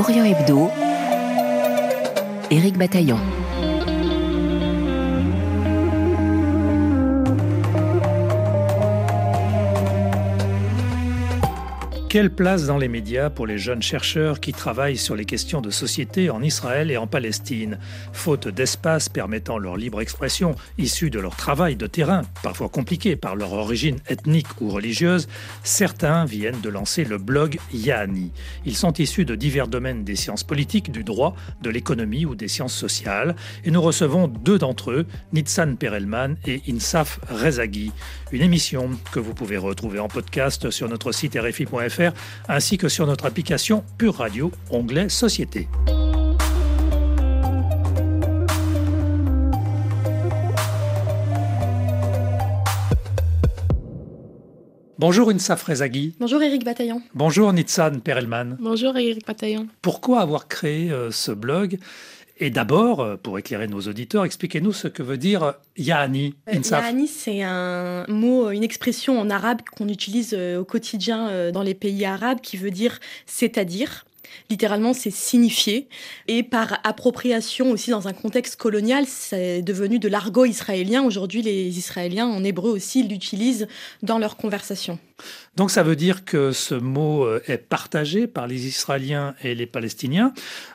Orient Hebdo, Éric Bataillon. Quelle place dans les médias pour les jeunes chercheurs qui travaillent sur les questions de société en Israël et en Palestine? Faute d'espace permettant leur libre expression, issue de leur travail de terrain, parfois compliqué par leur origine ethnique ou religieuse, certains viennent de lancer le blog Yaani. Ils sont issus de divers domaines des sciences politiques, du droit, de l'économie ou des sciences sociales, et nous recevons deux d'entre eux, Nitsan Perelman et Insaf Rezaghi. Une émission que vous pouvez retrouver en podcast sur notre site rfi.fr ainsi que sur notre application Pure Radio, onglet Société. Bonjour Insaf Rezaghi. Bonjour Eric Bataillon. Bonjour Nitsan Perelman. Bonjour Eric Bataillon. Pourquoi avoir créé euh, ce blog? Et d'abord, euh, pour éclairer nos auditeurs, expliquez-nous ce que veut dire Yaani. Euh, Yaani, c'est un mot, une expression en arabe qu'on utilise euh, au quotidien dans les pays arabes qui veut dire c'est-à-dire. Littéralement, c'est signifier. Et par appropriation aussi dans un contexte colonial, c'est devenu de l'argot israélien. Aujourd'hui, les Israéliens en hébreu aussi l'utilisent dans leurs conversations. Donc ça veut dire que ce mot euh, est partagé par les Israéliens et les Palestiniens.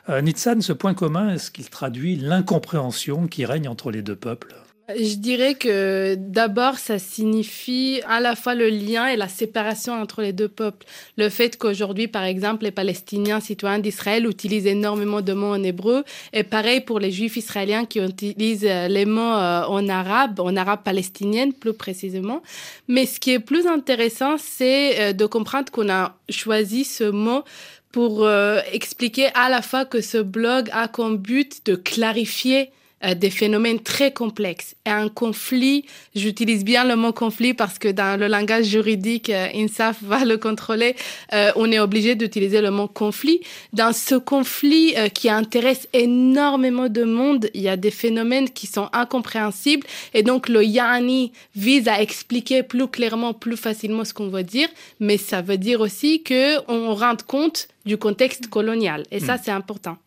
Euh, Nitzan, ce point commun, est-ce qu'il traduit l'incompréhension qui règne entre les deux peuples? Je dirais que d'abord, ça signifie à la fois le lien et la séparation entre les deux peuples. Le fait qu'aujourd'hui, par exemple, les Palestiniens citoyens d'Israël utilisent énormément de mots en hébreu, et pareil pour les Juifs israéliens qui utilisent euh, les mots euh, en arabe, en arabe palestinien plus précisément. Mais ce qui est plus intéressant, c'est euh, de comprendre qu'on a choisi ce mot pour expliquer à la fois que ce blog a comme but de clarifier euh, des phénomènes très complexes. Et un conflit, j'utilise bien le mot conflit parce que dans le langage juridique, euh, INSAF va le contrôler, euh, on est obligé d'utiliser le mot conflit. Dans ce conflit qui intéresse énormément de monde, il y a des phénomènes qui sont incompréhensibles et donc le Yani vise à expliquer plus clairement, plus facilement ce qu'on veut dire, mais ça veut dire aussi que on rende compte du contexte colonial et ça hmm. c'est important.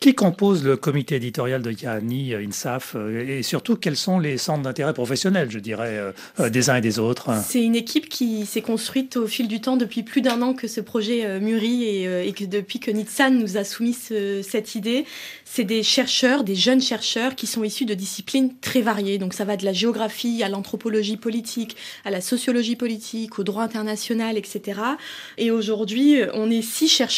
Qui compose le comité éditorial de Yahani, euh, INSAF euh, Et surtout, quels sont les centres d'intérêt professionnels, je dirais, euh, des uns et des autres? C'est une équipe qui s'est construite au fil du temps depuis plus d'un an que ce projet mûrit et, que depuis que Nitsan nous a soumis cette idée. C'est des chercheurs, des jeunes chercheurs qui sont issus de disciplines très variées. Donc ça va de la géographie à l'anthropologie politique, à la sociologie politique, au droit international, etc. Et aujourd'hui, on est six chercheurs.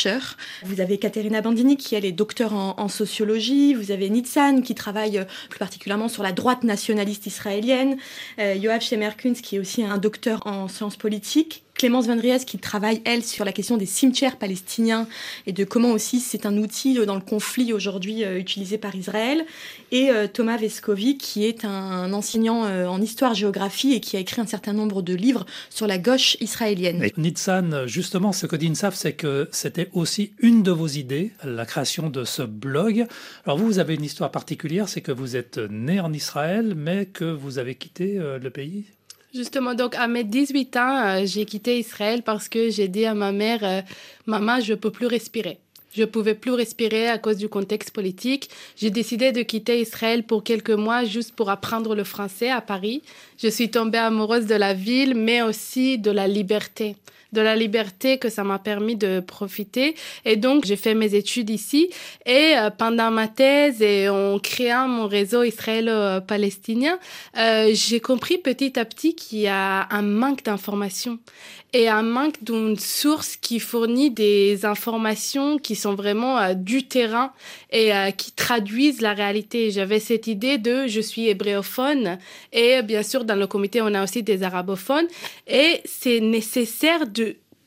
Vous avez Caterina Bandini qui est docteur en en, sociologie. Vous avez Nitzan qui travaille euh, plus particulièrement sur la droite nationaliste israélienne. Euh, Yoav Shemerkunz qui est aussi un docteur en sciences politiques Clémence Vendriès qui travaille, elle, sur la question des cimetières palestiniens et de comment aussi c'est un outil dans le conflit aujourd'hui euh, utilisé par Israël. Et euh, Thomas Vescovi qui est un, enseignant euh, en histoire-géographie et qui a écrit un certain nombre de livres sur la gauche israélienne. Et Nitzan, justement, ce que dit Insaf, c'est que c'était aussi une de vos idées, la création de ce blog. Alors vous, vous avez une histoire particulière, c'est que vous êtes né en Israël, mais que vous avez quitté le pays? Justement, donc à mes 18 ans, euh, j'ai quitté Israël parce que j'ai dit à ma mère, euh, maman, je peux plus respirer. Je pouvais plus respirer à cause du contexte politique. J'ai décidé de quitter Israël pour quelques mois juste pour apprendre le français à Paris. Je suis tombée amoureuse de la ville, mais aussi de la liberté de la liberté que ça m'a permis de profiter. Et donc, j'ai fait mes études ici. Et euh, pendant ma thèse et en créant mon réseau israélo-palestinien, euh, j'ai compris petit à petit qu'il y a un manque d'informations et un manque d'une source qui fournit des informations qui sont vraiment euh, du terrain et qui traduisent la réalité. J'avais cette idée de je suis hébréophone et bien sûr dans le comité on a aussi des arabophones et c'est nécessaire de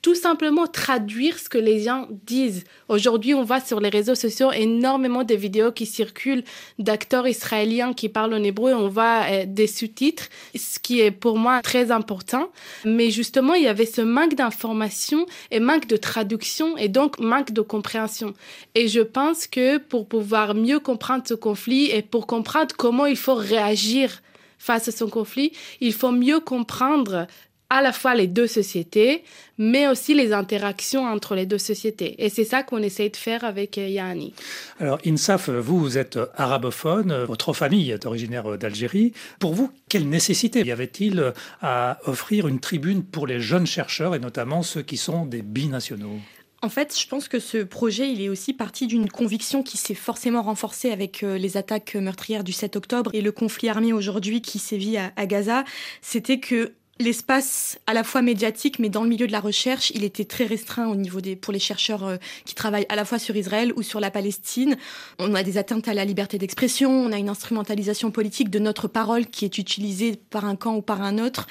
tout simplement traduire ce que les gens disent. Aujourd'hui, on voit sur les réseaux sociaux énormément de vidéos qui circulent d'acteurs israéliens qui parlent en hébreu. On voit euh, des sous-titres, ce qui est pour moi très important. Mais justement, il y avait ce manque d'information et manque de traduction et donc manque de compréhension. Et je pense que pour pouvoir mieux comprendre ce conflit et pour comprendre comment il faut réagir face à ce conflit, il faut mieux comprendre à la fois les deux sociétés, mais aussi les interactions entre les deux sociétés. Et c'est ça qu'on essaye de faire avec euh, Yahani. Alors, INSAF, vous, vous êtes arabophone, votre famille est originaire d'Algérie. Pour vous, quelle nécessité y avait-il à offrir une tribune pour les jeunes chercheurs, et notamment ceux qui sont des binationaux? En fait, je pense que ce projet, il est aussi parti d'une conviction qui s'est forcément renforcée avec euh, les attaques meurtrières du 7 octobre et le conflit armé aujourd'hui qui sévit à Gaza. C'était que L'espace à la fois médiatique, mais dans le milieu de la recherche, il était très restreint au niveau des pour les chercheurs euh, qui travaillent à la fois sur Israël ou sur la Palestine. On a des atteintes à la liberté d'expression, on a une instrumentalisation politique de notre parole qui est utilisée par un camp ou par un autre,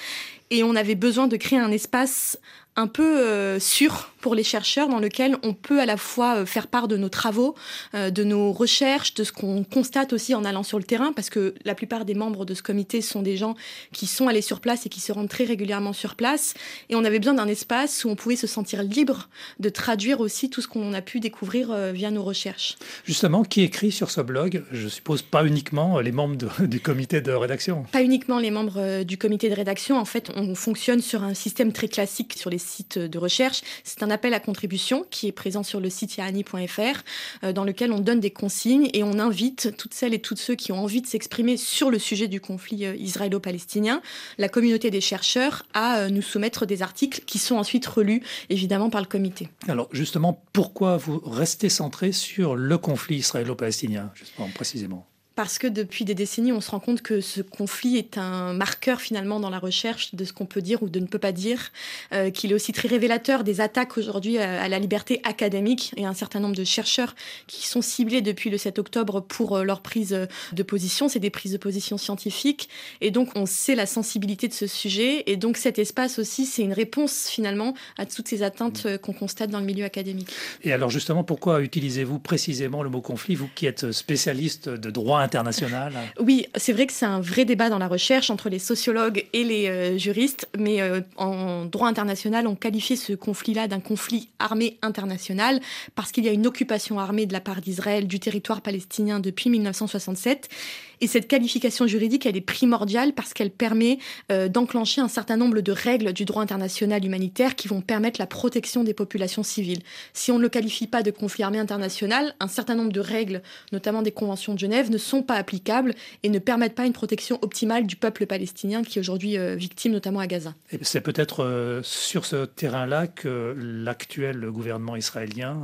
et on avait besoin de créer un espace un peu euh, sûr pour les chercheurs dans lequel on peut à la fois euh, faire part de nos travaux, euh, de nos recherches, de ce qu'on constate aussi en allant sur le terrain, parce que la plupart des membres de ce comité sont des gens qui sont allés sur place et qui se rendent très régulièrement sur place. Et on avait besoin d'un espace où on pouvait se sentir libre de traduire aussi tout ce qu'on a pu découvrir via nos recherches. Justement, qui écrit sur ce blog? Je suppose pas uniquement les membres du comité de rédaction. Pas uniquement les membres du comité de rédaction. En fait, on fonctionne sur un système très classique sur les site de recherche. C'est un appel à contribution qui est présent sur le site yahani.fr euh, dans lequel on donne des consignes et on invite toutes celles et tous ceux qui ont envie de s'exprimer sur le sujet du conflit euh, israélo-palestinien, la communauté des chercheurs, à euh, nous soumettre des articles qui sont ensuite relus évidemment par le comité. Alors justement, pourquoi vous restez centré sur le conflit israélo-palestinien, justement précisément? Parce que depuis des décennies, on se rend compte que ce conflit est un marqueur finalement dans la recherche de ce qu'on peut dire ou de ne peut pas dire, euh, qu'il est aussi très révélateur des attaques aujourd'hui à, la liberté académique et un certain nombre de chercheurs qui sont ciblés depuis le 7 octobre pour euh, leur prise de position. C'est des prises de position scientifiques et donc on sait la sensibilité de ce sujet et donc cet espace aussi, c'est une réponse finalement à toutes ces atteintes euh, qu'on constate dans le milieu académique. Et alors justement, pourquoi utilisez-vous précisément le mot conflit, vous qui êtes spécialiste de droit Oui, c'est vrai que c'est un vrai débat dans la recherche entre les sociologues et les euh, juristes, mais euh, en droit international, on qualifie ce conflit-là d'un conflit armé international parce qu'il y a une occupation armée de la part d'Israël du territoire palestinien depuis 1967 et cette qualification juridique, elle est primordiale parce qu'elle permet euh, d'enclencher un certain nombre de règles du droit international humanitaire qui vont permettre la protection des populations civiles. Si on ne le qualifie pas de conflit armé international, un certain nombre de règles, notamment des conventions de Genève, ne sont pas applicables et ne permettent pas une protection optimale du peuple palestinien qui est aujourd'hui euh, victime, notamment à Gaza. C'est peut-être euh, sur ce terrain-là que l'actuel gouvernement israélien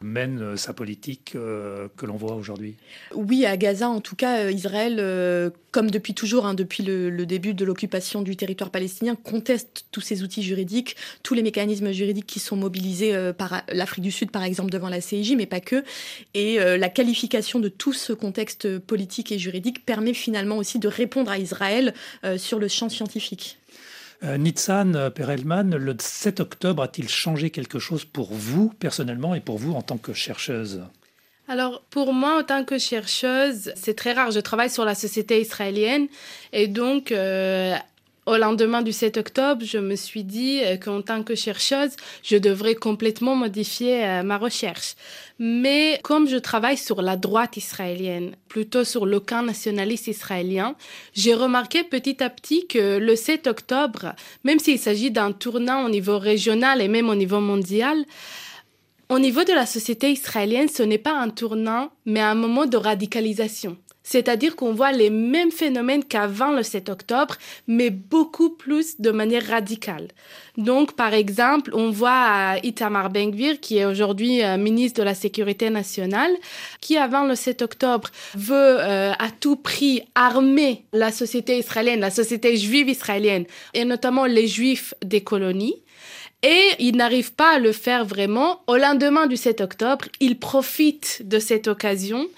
mène sa politique que l'on voit aujourd'hui. Oui, à Gaza, en tout cas, Israël euh, comme depuis toujours, hein, depuis le, début de l'occupation du territoire palestinien, conteste tous ces outils juridiques, tous les mécanismes juridiques qui sont mobilisés euh, par l'Afrique du Sud, par exemple, devant la CIJ, mais pas que. Et euh, la qualification de tout ce contexte politique et juridique permet finalement aussi de répondre à Israël sur le champ scientifique. Nitzan Perelman, le 7 octobre a-t-il changé quelque chose pour vous personnellement et pour vous en tant que chercheuse? Alors, pour moi, en tant que chercheuse, c'est très rare. Je travaille sur la société israélienne et donc, euh, au lendemain du 7 octobre, je me suis dit euh, qu'en tant que chercheuse, je devrais complètement modifier euh, ma recherche. Mais comme je travaille sur la droite israélienne, plutôt sur le camp nationaliste israélien, j'ai remarqué petit à petit que le 7 octobre, même s'il s'agit d'un tournant au niveau régional et même au niveau mondial, au niveau de la société israélienne, ce n'est pas un tournant, mais un moment de radicalisation. C'est-à-dire qu'on voit les mêmes phénomènes qu'avant le 7 octobre, mais beaucoup plus de manière radicale. Donc, par exemple, on voit Itamar Ben-Gvir, qui est aujourd'hui euh, ministre de la Sécurité nationale, qui avant le 7 octobre veut euh, à tout prix armer la société israélienne, la société juive israélienne, et notamment les juifs des colonies. Et il n'arrive pas à le faire vraiment. Au lendemain du 7 octobre, il profite de cette occasion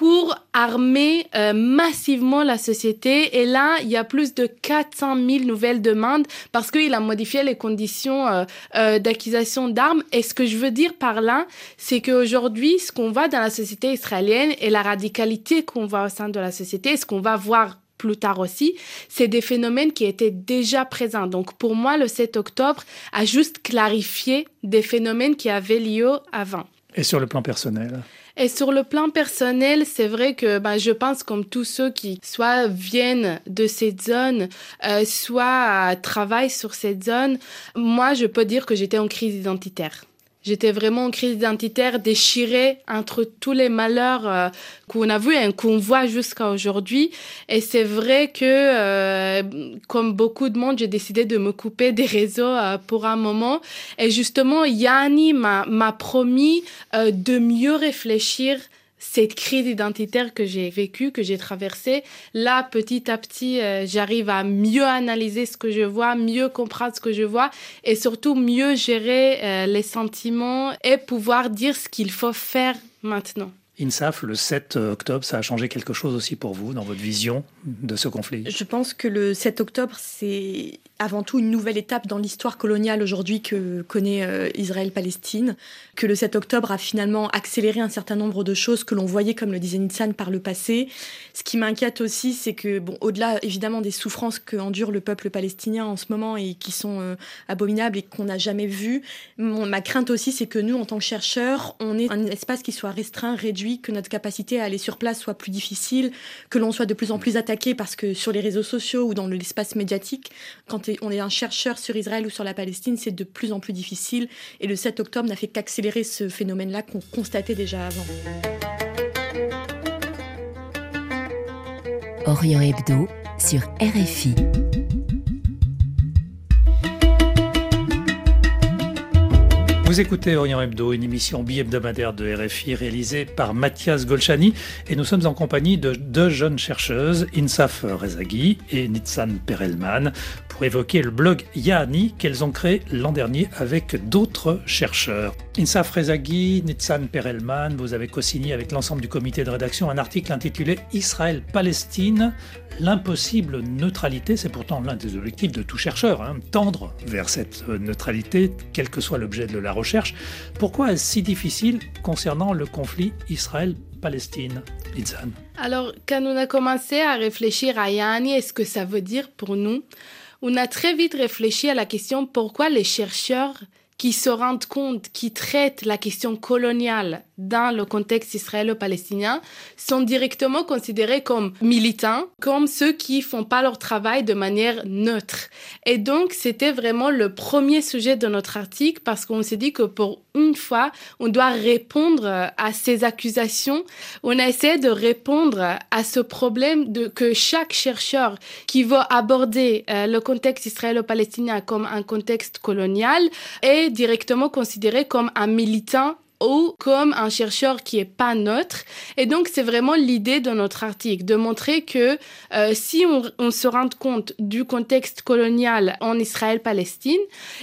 pour armer euh, massivement la société. Et là, il y a plus de 400 000 nouvelles demandes parce qu'il a modifié les conditions euh, euh, d'acquisition d'armes. Et ce que je veux dire par là, c'est qu'aujourd'hui, ce qu'on voit dans la société israélienne et la radicalité qu'on voit au sein de la société, ce qu'on va voir plus tard aussi, c'est des phénomènes qui étaient déjà présents. Donc pour moi, le 7 octobre a juste clarifié des phénomènes qui avaient lieu avant. Et sur le plan personnel? Et sur le plan personnel, c'est vrai que ben, je pense comme tous ceux qui soit viennent de cette zone, euh, soit travaillent sur cette zone, moi je peux dire que j'étais en crise identitaire. J'étais vraiment en crise identitaire, déchirée entre tous les malheurs euh, qu'on a vus et qu'on voit jusqu'à aujourd'hui. Et c'est vrai que, euh, comme beaucoup de monde, j'ai décidé de me couper des réseaux euh, pour un moment. Et justement, Yanni m'a promis de mieux réfléchir cette crise identitaire que j'ai vécue, que j'ai traversée, là, petit à petit, euh, j'arrive à mieux analyser ce que je vois, mieux comprendre ce que je vois et surtout mieux gérer euh, les sentiments et pouvoir dire ce qu'il faut faire maintenant. INSAF, le 7 octobre, ça a changé quelque chose aussi pour vous dans votre vision de ce conflit? Je pense que le 7 octobre, c'est avant tout une nouvelle étape dans l'histoire coloniale aujourd'hui que connaît euh, Israël-Palestine, que le 7 octobre a finalement accéléré un certain nombre de choses que l'on voyait, comme le disait Nitsan, par le passé. Ce qui m'inquiète aussi, c'est que, bon, au-delà évidemment des souffrances que endure le peuple palestinien en ce moment et qui sont euh, abominables et qu'on n'a jamais vues, ma crainte aussi, c'est que nous, en tant que chercheurs, on ait un espace qui soit restreint, réduit, que notre capacité à aller sur place soit plus difficile, que l'on soit de plus en plus attaqué parce que sur les réseaux sociaux ou dans l'espace médiatique, quand on est un chercheur sur Israël ou sur la Palestine, c'est de plus en plus difficile. Et le 7 octobre n'a fait qu'accélérer ce phénomène-là qu'on constatait déjà avant. Orient Hebdo sur RFI. Vous écoutez Orient Hebdo, une émission bi-hebdomadaire de RFI réalisée par Mathias Golchani et nous sommes en compagnie de deux jeunes chercheuses, Insaf Rezaghi et Nitsan Perelman, pour évoquer le blog Yahani qu'elles ont créé l'an dernier avec d'autres chercheurs. Insaf Rezaghi, Nitsan Perelman, vous avez co-signé avec l'ensemble du comité de rédaction un article intitulé Israël-Palestine, l'impossible neutralité. C'est pourtant l'un des objectifs de tout chercheur, hein, tendre vers cette neutralité, quel que soit l'objet de la recherche. Pourquoi est-ce si difficile concernant le conflit Israël-Palestine Litzan Alors, quand on a commencé à réfléchir à Yanni et ce que ça veut dire pour nous, on a très vite réfléchi à la question pourquoi les chercheurs qui se rendent compte, qui traitent la question coloniale dans le contexte israélo-palestinien sont directement considérés comme militants, comme ceux qui font pas leur travail de manière neutre. Et donc, c'était vraiment le premier sujet de notre article parce qu'on s'est dit que pour une fois, on doit répondre à ces accusations. On a essayé de répondre à ce problème de que chaque chercheur qui veut aborder euh, le contexte israélo-palestinien comme un contexte colonial est directement considéré comme un militant ou comme un chercheur qui est pas neutre. Et donc, c'est vraiment l'idée de notre article, de montrer que euh, si on, on, se rend compte du contexte colonial en Israël-Palestine,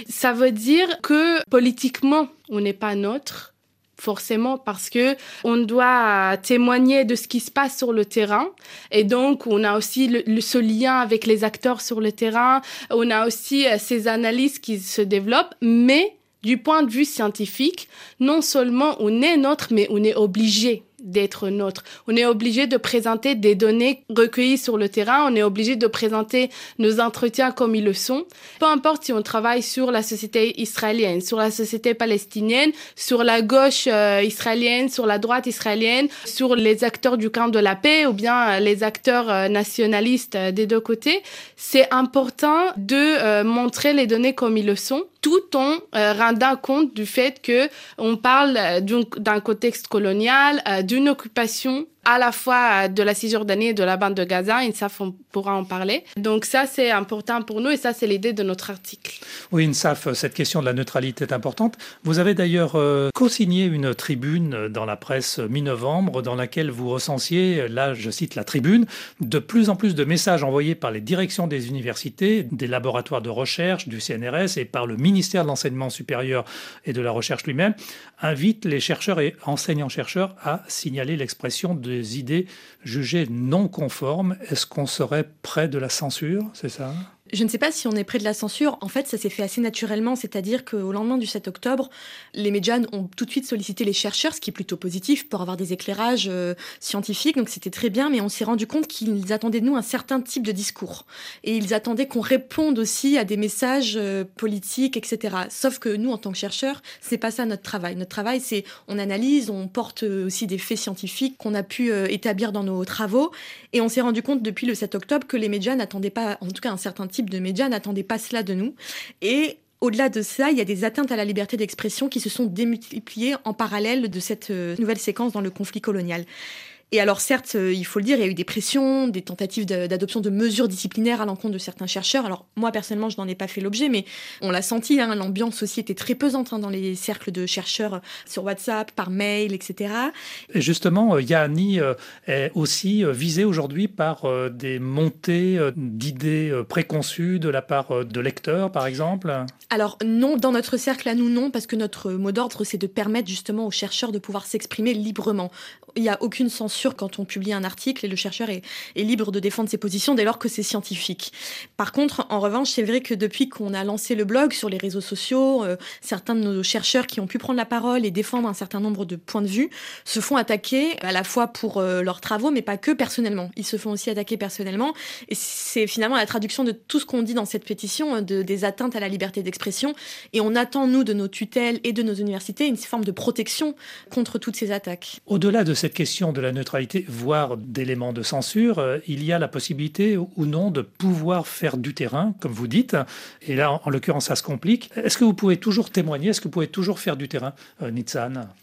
ça veut dire que politiquement, on n'est pas neutre forcément parce que on doit témoigner de ce qui se passe sur le terrain. Et donc on a aussi le, ce lien avec les acteurs sur le terrain. On a aussi euh, ces analyses qui se développent. Mais du point de vue scientifique, non seulement on est notre, mais on est obligé d'être notre. On est obligé de présenter des données recueillies sur le terrain, on est obligé de présenter nos entretiens comme ils le sont. Peu importe si on travaille sur la société israélienne, sur la société palestinienne, sur la gauche euh, israélienne, sur la droite israélienne, sur les acteurs du camp de la paix ou bien euh, les acteurs euh, nationalistes des deux côtés, c'est important de montrer les données comme ils le sont tout en rendant compte du fait que on parle d'un contexte colonial, d'une occupation à la fois de la Cisjordanie et de la bande de Gaza. INSAF on pourra en parler. Donc ça, c'est important pour nous et ça, c'est l'idée de notre article. Oui, INSAF, cette question de la neutralité est importante. Vous avez d'ailleurs euh, co-signé une tribune dans la presse mi-novembre dans laquelle vous recensiez, là je cite la tribune, de plus en plus de messages envoyés par les directions des universités, des laboratoires de recherche, du CNRS et par le ministère de l'Enseignement supérieur et de la Recherche lui-même, invitent les chercheurs et enseignants-chercheurs à signaler l'expression de idées jugées non conformes, est-ce qu'on serait près de la censure, c'est ça? Je ne sais pas si on est près de la censure. En fait, ça s'est fait assez naturellement, c'est-à-dire qu'au lendemain du 7 octobre, les médias ont tout de suite sollicité les chercheurs, ce qui est plutôt positif pour avoir des éclairages euh, scientifiques. Donc c'était très bien, mais on s'est rendu compte qu'ils attendaient de nous un certain type de discours. Et ils attendaient qu'on réponde aussi à des messages euh, politiques, etc. Sauf que nous, en tant que chercheurs, c'est pas ça notre travail. Notre travail, c'est on analyse, on porte aussi des faits scientifiques qu'on a pu euh, établir dans nos travaux. Et on s'est rendu compte depuis le 7 octobre que les médias n'attendaient pas, en tout cas un certain type de médias n'attendaient pas cela de nous. Et au-delà de ça, il y a des atteintes à la liberté d'expression qui se sont démultipliées en parallèle de cette euh, nouvelle séquence dans le conflit colonial. Et alors certes, euh, il faut le dire, il y a eu des pressions, des tentatives d'adoption de mesures disciplinaires à l'encontre de certains chercheurs. Alors moi personnellement, je n'en ai pas fait l'objet, mais on l'a senti, hein, l'ambiance aussi était très pesante hein, dans les cercles de chercheurs sur WhatsApp, par mail, etc. Et justement, euh, Yahani euh, est aussi visée aujourd'hui par des montées d'idées préconçues de la part de lecteurs, par exemple? Alors non, dans notre cercle à nous, non, parce que notre mot d'ordre, c'est de permettre justement aux chercheurs de pouvoir s'exprimer librement. Il n'y a aucune censure quand on publie un article et le chercheur est, libre de défendre ses positions dès lors que c'est scientifique. Par contre, en revanche, c'est vrai que depuis qu'on a lancé le blog sur les réseaux sociaux, euh, certains de nos chercheurs qui ont pu prendre la parole et défendre un certain nombre de points de vue se font attaquer à la fois pour euh, leurs travaux, mais pas que personnellement. Ils se font aussi attaquer personnellement. Et c'est finalement la traduction de tout ce qu'on dit dans cette pétition, de, des atteintes à la liberté d'expression. Et on attend, nous, de nos tutelles et de nos universités, une forme de protection contre toutes ces attaques. Au-delà de cette question de la neutralité, voire d'éléments de censure, euh, il y a la possibilité ou non de pouvoir faire du terrain, comme vous dites. Et là, en, l'occurrence, ça se complique. Est-ce que vous pouvez toujours témoigner? Est-ce que vous pouvez toujours faire du terrain, euh,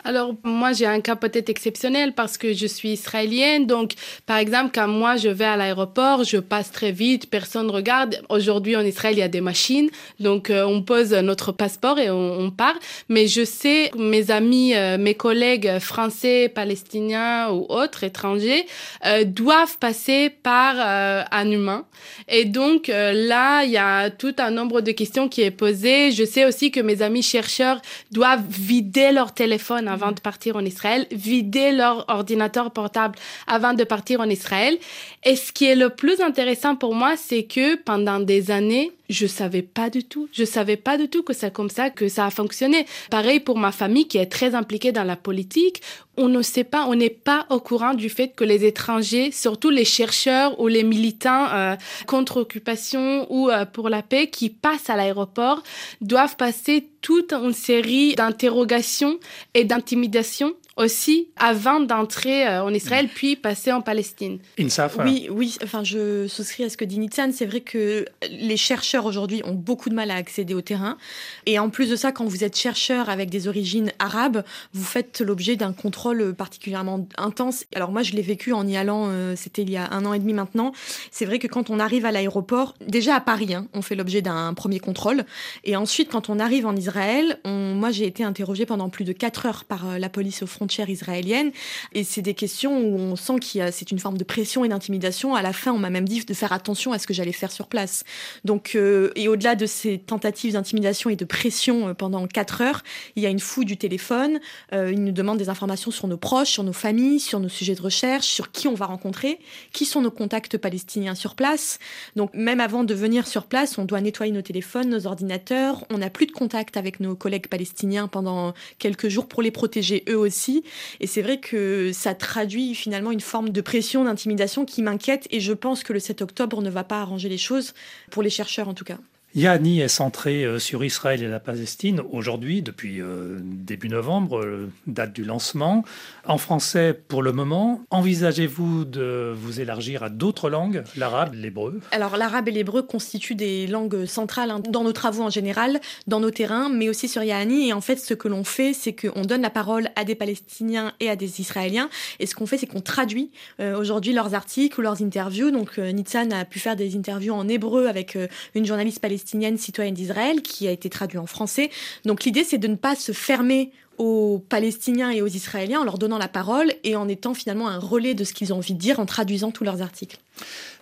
Alors, moi, j'ai un cas peut-être exceptionnel parce que je suis israélienne. Donc, par exemple, quand moi, je vais à l'aéroport, je passe très vite, personne ne regarde. Aujourd'hui, en Israël, il y a des machines. Donc, euh, on pose notre passeport et on, part. Mais je sais, mes amis, euh, mes collègues français, palestiniens ou autres, étrangers euh, doivent passer par euh, un humain. Et donc euh, là, il y a tout un nombre de questions qui est posé. Je sais aussi que mes amis chercheurs doivent vider leur téléphone avant de partir en Israël, vider leur ordinateur portable avant de partir en Israël. Et ce qui est le plus intéressant pour moi, c'est que pendant des années, je savais pas du tout. Je savais pas du tout que c'est comme ça que ça a fonctionné. Pareil pour ma famille qui est très impliquée dans la politique. On ne sait pas, on n'est pas au courant du fait que les étrangers, surtout les chercheurs ou les militants euh, contre occupation ou euh, pour la paix qui passent à l'aéroport, doivent passer toute une série d'interrogations et d'intimidations aussi avant d'entrer euh, en Israël puis passer en Palestine. INSAF Oui, oui, enfin je souscris à ce que dit Nitzan. C'est vrai que les chercheurs aujourd'hui ont beaucoup de mal à accéder au terrain. Et en plus de ça, quand vous êtes chercheur avec des origines arabes, vous faites l'objet d'un contrôle particulièrement intense. Alors moi, je l'ai vécu en y allant, euh, c'était il y a un an et demi maintenant. C'est vrai que quand on arrive à l'aéroport, déjà à Paris, hein, on fait l'objet d'un premier contrôle. Et ensuite, quand on arrive en Israël, on, moi j'ai été interrogée pendant plus de quatre heures par euh, la police au front frontières israéliennes. Et c'est des questions où on sent a, c'est une forme de pression et d'intimidation. À la fin, on m'a même dit de faire attention à ce que j'allais faire sur place. Donc, euh, et au-delà de ces tentatives d'intimidation et de pression euh, pendant quatre heures, il y a une fouille du téléphone. Euh, ils nous demandent des informations sur nos proches, sur nos familles, sur nos sujets de recherche, sur qui on va rencontrer, qui sont nos contacts palestiniens sur place. Donc, même avant de venir sur place, on doit nettoyer nos téléphones, nos ordinateurs. On n'a plus de contact avec nos collègues palestiniens pendant quelques jours pour les protéger eux aussi. Et c'est vrai que ça traduit finalement une forme de pression, d'intimidation qui m'inquiète. Et je pense que le 7 octobre ne va pas arranger les choses, pour les chercheurs en tout cas. Yahani est centré euh, sur Israël et la Palestine aujourd'hui, depuis euh, début novembre, euh, date du lancement. En français pour le moment, envisagez-vous de vous élargir à d'autres langues, l'arabe, l'hébreu? Alors l'arabe et l'hébreu constituent des langues centrales hein, dans nos travaux en général, dans nos terrains, mais aussi sur Yahani. Et en fait, ce que l'on fait, c'est qu'on donne la parole à des Palestiniens et à des Israéliens. Et ce qu'on fait, c'est qu'on traduit aujourd'hui leurs articles ou leurs interviews. Donc Nitzan a pu faire des interviews en hébreu avec une journaliste palestinienne palestinienne citoyenne d'Israël qui a été traduit en français. Donc l'idée, c'est de ne pas se fermer aux Palestiniens et aux Israéliens en leur donnant la parole et en étant finalement un relais de ce qu'ils ont envie de dire en traduisant tous leurs articles.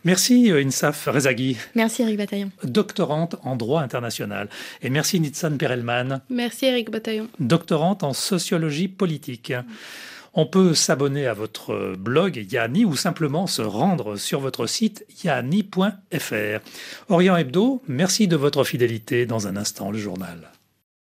Merci euh, Insaf Rezaghi. Merci Eric Bataillon. Doctorante en droit international. Et merci Nitsan Perelman. Merci Eric Bataillon. Doctorante en sociologie politique. On peut s'abonner à votre blog Yanni ou simplement se rendre sur votre site yanni.fr. Orient Hebdo, merci de votre fidélité. Dans un instant, le journal.